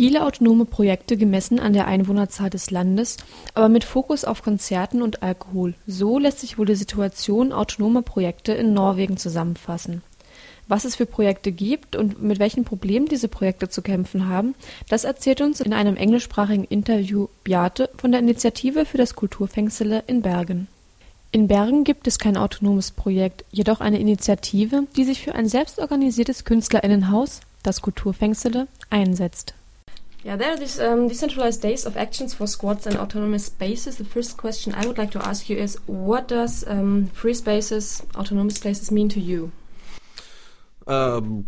viele autonome Projekte gemessen an der Einwohnerzahl des Landes, aber mit Fokus auf Konzerten und Alkohol. So lässt sich wohl die Situation autonomer Projekte in Norwegen zusammenfassen. Was es für Projekte gibt und mit welchen Problemen diese Projekte zu kämpfen haben, das erzählt uns in einem englischsprachigen Interview Beate von der Initiative für das Kulturfängsele in Bergen. In Bergen gibt es kein autonomes Projekt, jedoch eine Initiative, die sich für ein selbstorganisiertes Künstlerinnenhaus, das Kulturfängsele, einsetzt. Yeah, there are these um, decentralized days of actions for squats and autonomous spaces. The first question I would like to ask you is, what does um, free spaces, autonomous spaces mean to you? Um,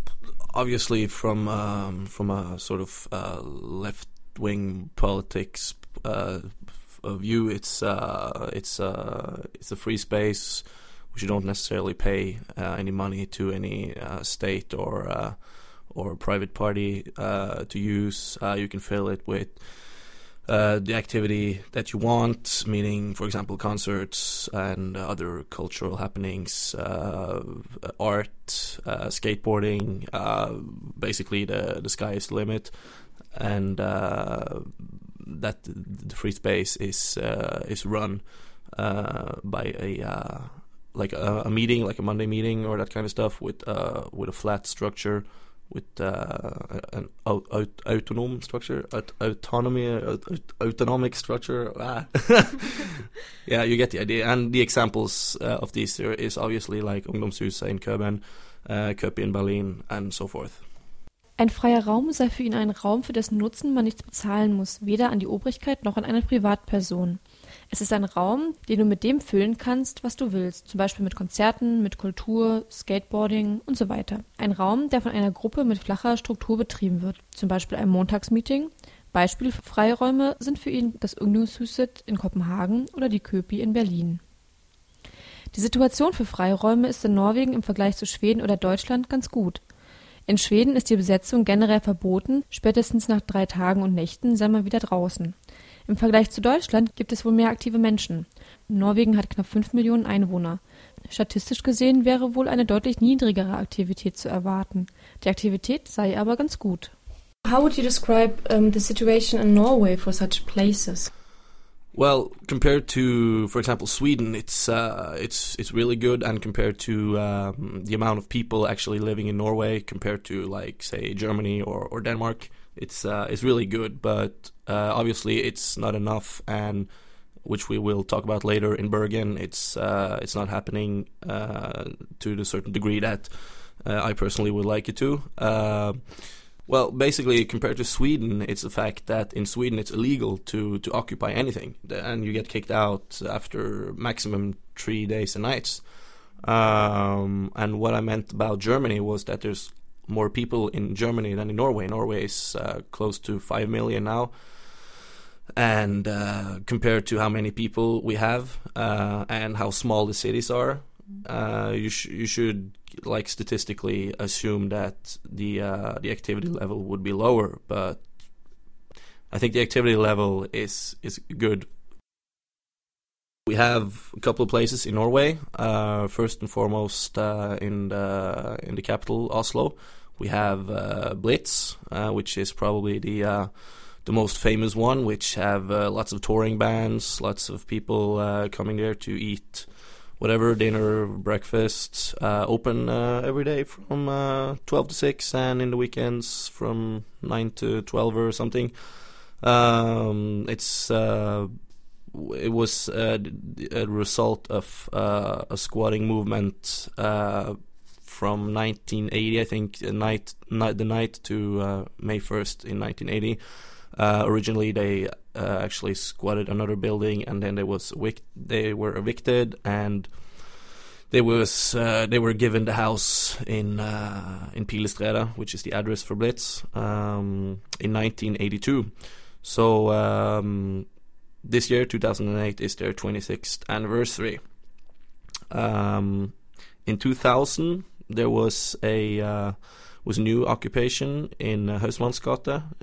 obviously, from um, from a sort of uh, left wing politics uh, view, it's uh, it's uh, it's a free space which you don't necessarily pay uh, any money to any uh, state or or a private party to use. you can fill it with uh, the activity that you want, meaning, for example, concerts and other cultural happenings, uh, art, uh, skateboarding. Uh, basically, the the sky is the limit, and uh, that the free space is is run by a like a, a, meeting, like a Monday meeting or that kind of stuff, with with a flat structure with uh, an autonom structure, autonomy, autonomic structure. Ah. yeah, you get the idea. And the examples uh, of these is obviously like Ungdomshuset in Köben, uh, Köpi in Berlin, and so forth. Ein freier Raum sei für ihn ein Raum, für dessen Nutzen man nichts bezahlen muss, weder an die Obrigkeit noch an eine Privatperson. Es ist ein Raum, den du mit dem füllen kannst, was du willst, zum Beispiel mit Konzerten, mit Kultur, Skateboarding und so weiter. Ein Raum, der von einer Gruppe mit flacher Struktur betrieben wird, zum Beispiel einem Montagsmeeting. Beispiele für Freiräume sind für ihn das Ungdomshuset in Kopenhagen oder die Köpi in Berlin. Die Situation für Freiräume ist in Norwegen im Vergleich zu Schweden oder Deutschland ganz gut. In Schweden ist die Besetzung generell verboten, spätestens nach drei Tagen und Nächten sei man wieder draußen. Im Vergleich zu Deutschland gibt es wohl mehr aktive Menschen. Norwegen hat knapp 5 Millionen Einwohner. Statistisch gesehen wäre wohl eine deutlich niedrigere Aktivität zu erwarten. Die Aktivität sei aber ganz gut. How would you describe um, the situation in Norway for such places? Well, compared to, for example, Sweden, it's uh, it's it's really good, and compared to um, the amount of people actually living in Norway, compared to like say Germany or, or Denmark, it's uh, it's really good, but uh, obviously it's not enough, and which we will talk about later in Bergen, it's uh, it's not happening uh, to the certain degree that uh, I personally would like it to. Uh, well, basically, compared to Sweden, it's the fact that in Sweden it's illegal to, to occupy anything, and you get kicked out after maximum three days and nights. Um, and what I meant about Germany was that there's more people in Germany than in Norway. Norway is uh, close to 5 million now. And uh, compared to how many people we have uh, and how small the cities are, uh, you, sh- you should like statistically assume that the uh, the activity level would be lower. But I think the activity level is is good we have a couple of places in Norway. Uh, first and foremost, uh, in the in the capital Oslo, we have uh, Blitz, uh, which is probably the uh, the most famous one, which have uh, lots of touring bands, lots of people coming there to eat whatever dinner, breakfast. open every day from twelve to six, and in the weekends from nine to twelve or something. Um, it's it was uh, a result of uh, a squatting movement uh, from 1980, I think, night, night the night to uh, May 1st in 1980. Uh, originally, they uh, actually squatted another building, and then they was evic- they were evicted, and they was they were given the house in in Pilestredet, which is the address for Blitz, um, in 1982. So. Um, this year, 2008, is their 26th anniversary. Um, in 2000, there was a uh, was new occupation in uh,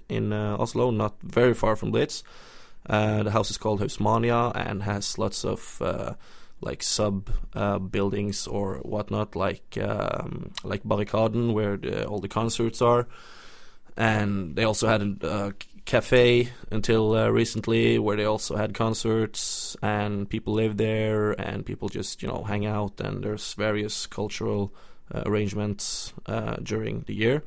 in uh, Oslo, not very far from Blitz. Uh, the house is called Hausmania and has lots of uh, like sub uh, buildings or whatnot, like um, like Barrikaden, where the, all the concerts are and they also had a cafe until uh, recently where they also had concerts and people live there and people just you know hang out and there's various cultural uh, arrangements uh, during the year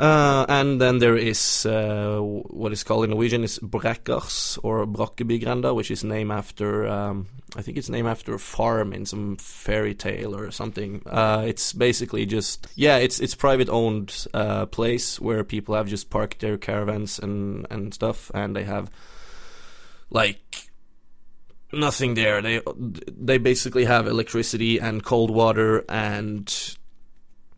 uh, and then there is uh, what is called in Norwegian is Brekkers or Brakkebygrenda, which is named after um, I think it's named after a farm in some fairy tale or something. Uh, it's basically just yeah, it's it's private owned uh, place where people have just parked their caravans and and stuff, and they have like nothing there. They they basically have electricity and cold water and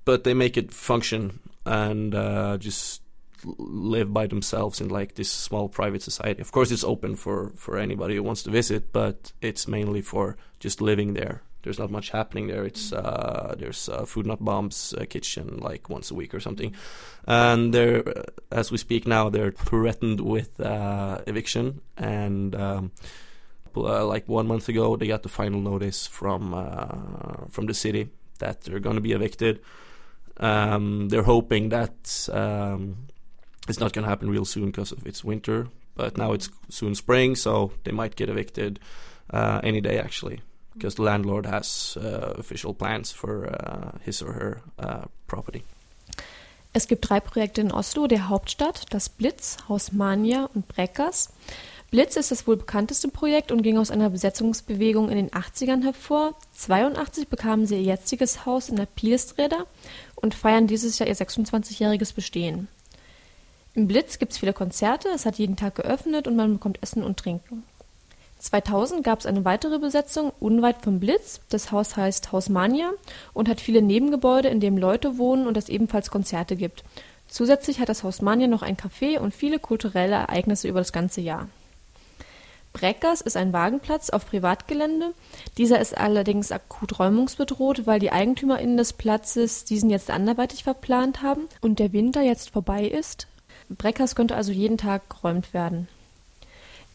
but they make it function and uh, just live by themselves in like this small private society. Of course, it's open for for anybody who wants to visit, but it's mainly for just living there. There's not much happening there. It's uh, there's uh, food not bombs uh, kitchen like once a week or something, and they're uh, as we speak now they're threatened with uh, eviction and. Um, uh, like one month ago, they got the final notice from from the city that they're going to be evicted. Um, they're hoping that um, it's not going to happen real soon because of it's winter, but now it's soon spring, so they might get evicted uh, any day actually, because the landlord has uh, official plans for uh, his or her uh, property. Es gibt drei Projekte in Oslo, der Hauptstadt, das Blitz, Haus Mania und Breckers. Blitz ist das wohl bekannteste Projekt und ging aus einer Besetzungsbewegung in den 80ern hervor. 82 bekamen sie ihr jetziges Haus in der Pilesträder und feiern dieses Jahr ihr 26-jähriges Bestehen. Im Blitz gibt es viele Konzerte, es hat jeden Tag geöffnet und man bekommt Essen und Trinken. 2000 gab es eine weitere Besetzung unweit vom Blitz. Das Haus heißt Haus Mania und hat viele Nebengebäude, in denen Leute wohnen und es ebenfalls Konzerte gibt. Zusätzlich hat das Haus Mania noch ein Café und viele kulturelle Ereignisse über das ganze Jahr. Breckers ist ein Wagenplatz auf Privatgelände. Dieser ist allerdings akut räumungsbedroht, weil die EigentümerInnen des Platzes diesen jetzt anderweitig verplant haben und der Winter jetzt vorbei ist. Breckers könnte also jeden Tag geräumt werden.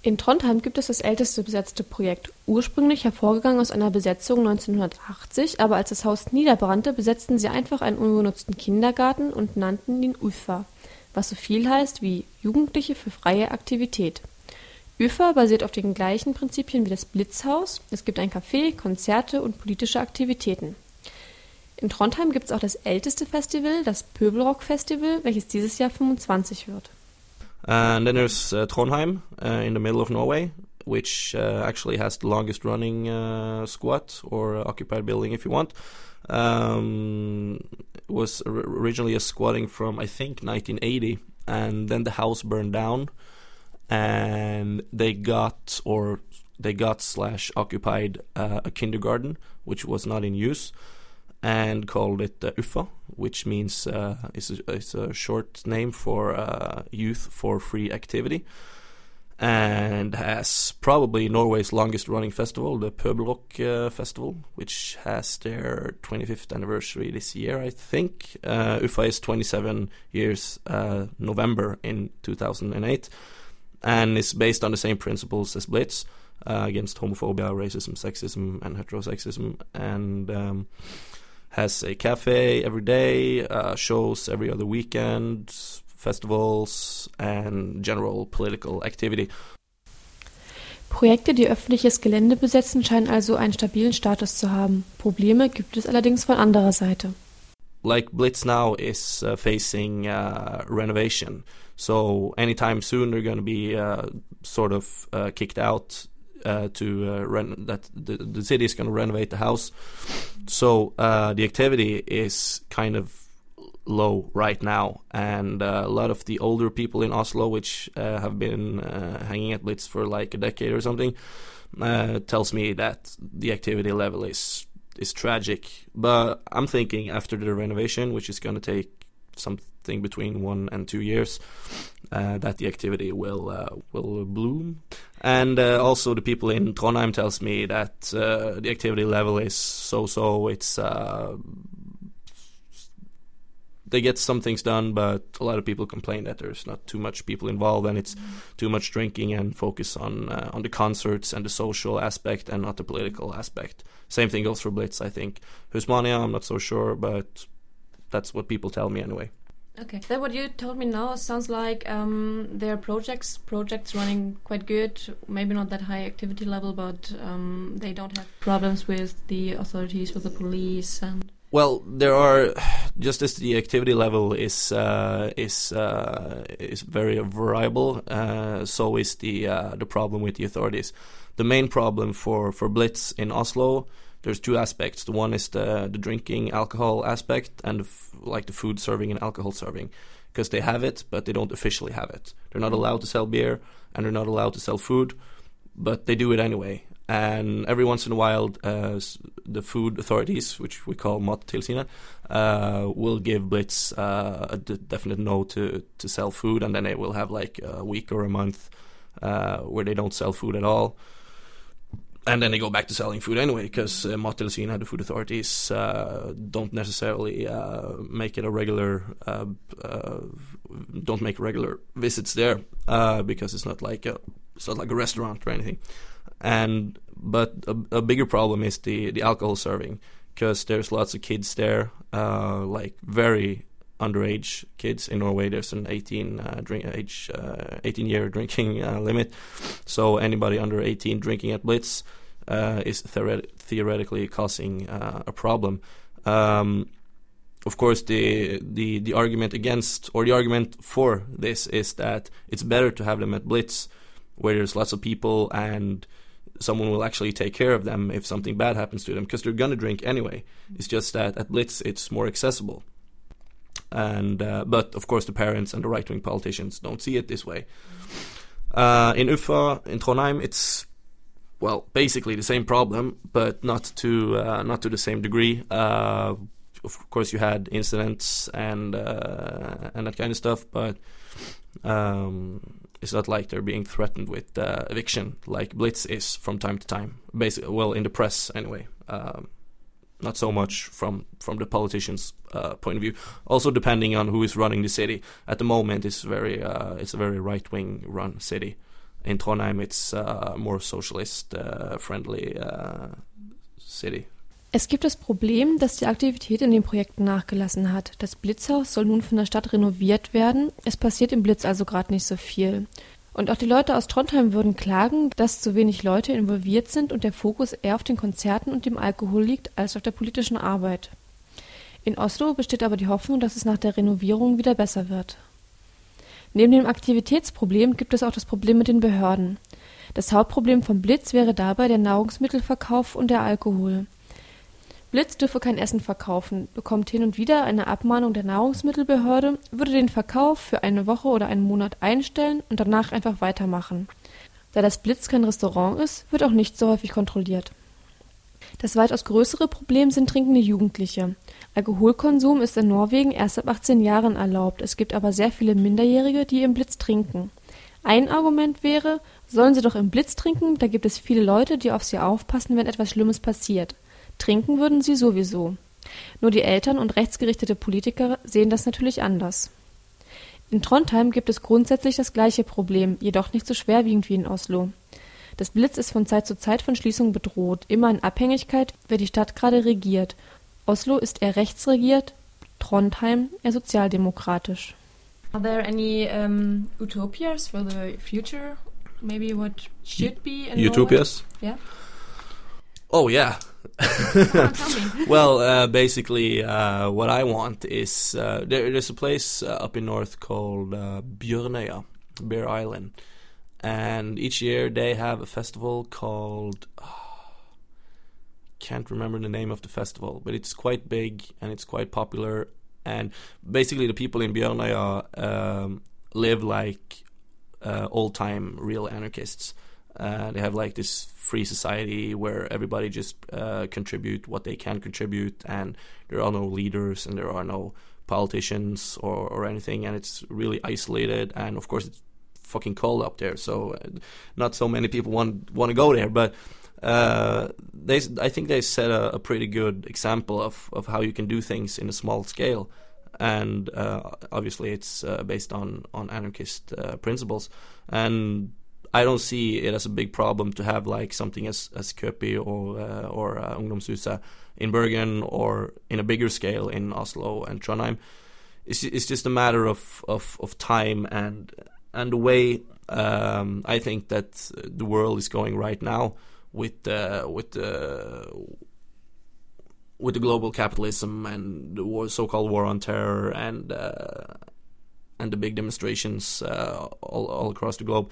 In Trondheim gibt es das älteste besetzte Projekt, ursprünglich hervorgegangen aus einer Besetzung 1980, aber als das Haus niederbrannte, besetzten sie einfach einen unbenutzten Kindergarten und nannten ihn UFA, was so viel heißt wie Jugendliche für freie Aktivität. ÜFA basiert auf den gleichen Prinzipien wie das Blitzhaus. Es gibt ein Café, Konzerte und politische Aktivitäten. In Trondheim gibt es auch das älteste Festival, das Pöbelrock Festival, welches dieses Jahr 25 wird. And then there's uh, Trondheim uh, in the middle of Norway, which uh, actually has the longest running uh, squat or occupied building, if you want. Um, was originally a squatting from I think 1980, and then the house burned down. And they got or they got slash occupied uh, a kindergarten which was not in use and called it uh, UFFA, which means uh, it's, a, it's a short name for uh, Youth for Free Activity, and has probably Norway's longest running festival, the Pøbelrock uh, Festival, which has their 25th anniversary this year, I think. Uh, UFFA is 27 years, uh, November in 2008 and is based on the same principles as Blitz uh, against homophobia, racism, sexism, and heterosexism, and um, has a cafe every day, uh, shows every other weekend, festivals, and general political activity. Projekte, die öffentliches Gelände besetzen, scheinen also einen stabilen Status zu haben. Probleme gibt es allerdings von anderer Seite. Like Blitz now is uh, facing uh, renovation. So anytime soon they're going to be uh, sort of uh, kicked out uh, to uh, rent that the, the city is going to renovate the house. So the activity is kind of low right now, and a lot of the older people in Oslo, which have been hanging at Blitz for like a decade or something, tells me that the activity level is is tragic. But I'm thinking after the renovation, which is going to take something between one and two years, uh, that the activity will uh, will bloom. And uh, also, the people in Trondheim tells me that uh, the activity level is so-so. It's uh, they get some things done, but a lot of people complain that there's not too much people involved and it's too much drinking and focus on uh, on the concerts and the social aspect and not the political aspect. Same thing goes for Blitz, I think. Husmania, I'm not so sure, but that's what people tell me anyway. Okay. Then what you told me now sounds like um, there are projects projects running quite good. Maybe not that high activity level, but um, they don't have problems with the authorities, with the police, and. Well, there are just as the activity level is uh, is uh, is very variable. Uh, so is the uh, the problem with the authorities. The main problem for for Blitz in Oslo there's two aspects. The one is the the drinking alcohol aspect and the like the food serving and alcohol serving, because they have it, but they don't officially have it. They're not allowed to sell beer and they're not allowed to sell food, but they do it anyway. And every once in a while, uh, the food authorities, which we call Mattilsynet, uh, will give Blitz uh, a d- definite no to, to sell food, and then they will have like a week or a month uh, where they don't sell food at all and then they go back to selling food anyway because uh, the food authorities, uh, don't necessarily uh, make it a regular, uh, don't make regular visits there because it's not like a, it's not like a restaurant or anything. And but a, a bigger problem is the the alcohol serving because there's lots of kids there, uh, like very underage kids in Norway. There's an 18 uh, drink age, uh, 18 year drinking uh, limit. So anybody under 18 drinking at Blitz uh, is theoret- theoretically causing uh, a problem. Um, of course, the, the the argument against or the argument for this is that it's better to have them at Blitz, where there's lots of people and someone will actually take care of them if something bad happens to them because they're gonna drink anyway. It's just that at Blitz it's more accessible and uh, but of course the parents and the right wing politicians don't see it this way. Uh, in UFFA, in Trondheim, it's well basically the same problem, but not to uh, not to the same degree. Uh, of course, you had incidents and uh, and that kind of stuff, but um, it's not like they're being threatened with uh, eviction like Blitz is from time to time. Basically, well, in the press anyway. Um, not so much from from the politicians' uh, point of view. Also, depending on who is running the city. At the moment, it's very uh, it's a very right wing run city. In Trondheim, it's uh, more socialist uh, friendly uh, city. Es gibt das Problem, dass die Aktivität in den Projekten nachgelassen hat. Das Blitzhaus soll nun von der Stadt renoviert werden. Es passiert im Blitz also gerade nicht so viel. Und auch die Leute aus Trondheim würden klagen, dass zu wenig Leute involviert sind und der Fokus eher auf den Konzerten und dem Alkohol liegt als auf der politischen Arbeit. In Oslo besteht aber die Hoffnung, dass es nach der Renovierung wieder besser wird. Neben dem Aktivitätsproblem gibt es auch das Problem mit den Behörden. Das Hauptproblem vom Blitz wäre dabei der Nahrungsmittelverkauf und der Alkohol. Blitz dürfe kein Essen verkaufen, bekommt hin und wieder eine Abmahnung der Nahrungsmittelbehörde, würde den Verkauf für eine Woche oder einen Monat einstellen und danach einfach weitermachen. Da das Blitz kein Restaurant ist, wird auch nicht so häufig kontrolliert. Das weitaus größere Problem sind trinkende Jugendliche. Alkoholkonsum ist in Norwegen erst ab 18 Jahren erlaubt, es gibt aber sehr viele Minderjährige, die im Blitz trinken. Ein Argument wäre, sollen sie doch im Blitz trinken, da gibt es viele Leute, die auf sie aufpassen, wenn etwas Schlimmes passiert. Trinken würden sie sowieso. Nur die Eltern und rechtsgerichtete Politiker sehen das natürlich anders. In Trondheim gibt es grundsätzlich das gleiche Problem, jedoch nicht so schwerwiegend wie in Oslo. Das Blitz ist von Zeit zu Zeit von Schließung bedroht, immer in Abhängigkeit, wer die Stadt gerade regiert. Oslo ist eher rechtsregiert, Trondheim eher sozialdemokratisch. Are there any um, utopias for the future? Maybe what should be in Utopias? Norway? Yeah. Oh yeah. Come on, tell me. well, uh, basically, uh, what I want is uh, there, there's a place uh, up in north called uh, Bear Island, and each year they have a festival called. can't remember the name of the festival, but it's quite big and it's quite popular. And basically, the people in Bjørnøya um, live like uh, old-time real anarchists. Uh, they have like this free society where everybody just uh, contribute what they can contribute, and there are no leaders and there are no politicians or, or anything, and it's really isolated. And of course, it's fucking cold up there, so uh, not so many people want want to go there. But uh, they, I think they set a, a pretty good example of of how you can do things in a small scale. And uh, obviously, it's uh, based on on anarchist principles, and I don't see it as a big problem to have like something as as Köpi or uh, or uh, Ungdomshuset in Bergen or in a bigger scale in Oslo and Trondheim. it's it's just a matter of of, of time and and the way um, I think that the world is going right now with uh, with the with the global capitalism and the war, so-called war on terror and uh, and the big demonstrations uh, all, all across the globe.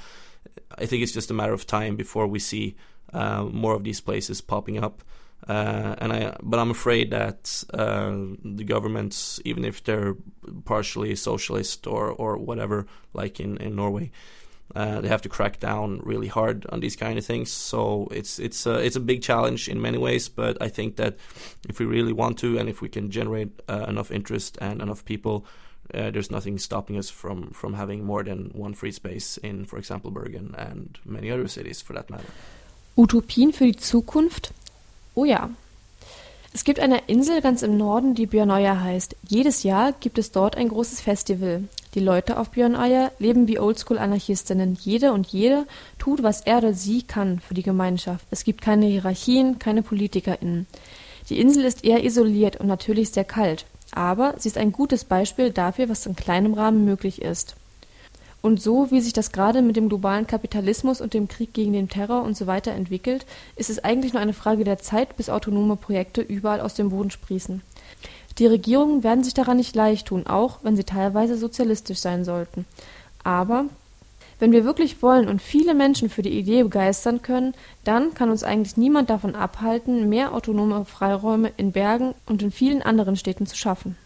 I think it's just a matter of time before we see uh, more of these places popping up. Uh, and I, but I'm afraid that uh, the governments, even if they're partially socialist or or whatever, like in in Norway, uh, they have to crack down really hard on these kind of things. So it's it's a, it's a big challenge in many ways. But I think that if we really want to, and if we can generate uh, enough interest and enough people, uh, there's nothing stopping us from from having more than one free space in, for example, Bergen and many other cities for that matter. Utopien für die Zukunft? Oh ja. Es gibt eine Insel ganz im Norden, die Björnøya heißt. Jedes Jahr gibt es dort ein großes Festival. Die Leute auf Björnøya leben wie Oldschool-Anarchistinnen. Jede und jede tut, was er oder sie kann für die Gemeinschaft. Es gibt keine Hierarchien, keine PolitikerInnen. Die Insel ist eher isoliert und natürlich sehr kalt. Aber sie ist ein gutes Beispiel dafür, was in kleinem Rahmen möglich ist. Und so, wie sich das gerade mit dem globalen Kapitalismus und dem Krieg gegen den Terror und so weiter entwickelt, ist es eigentlich nur eine Frage der Zeit, bis autonome Projekte überall aus dem Boden sprießen. Die Regierungen werden sich daran nicht leicht tun, auch wenn sie teilweise sozialistisch sein sollten. Aber wenn wir wirklich wollen und viele Menschen für die Idee begeistern können, dann kann uns eigentlich niemand davon abhalten, mehr autonome Freiräume in Bergen und in vielen anderen Städten zu schaffen.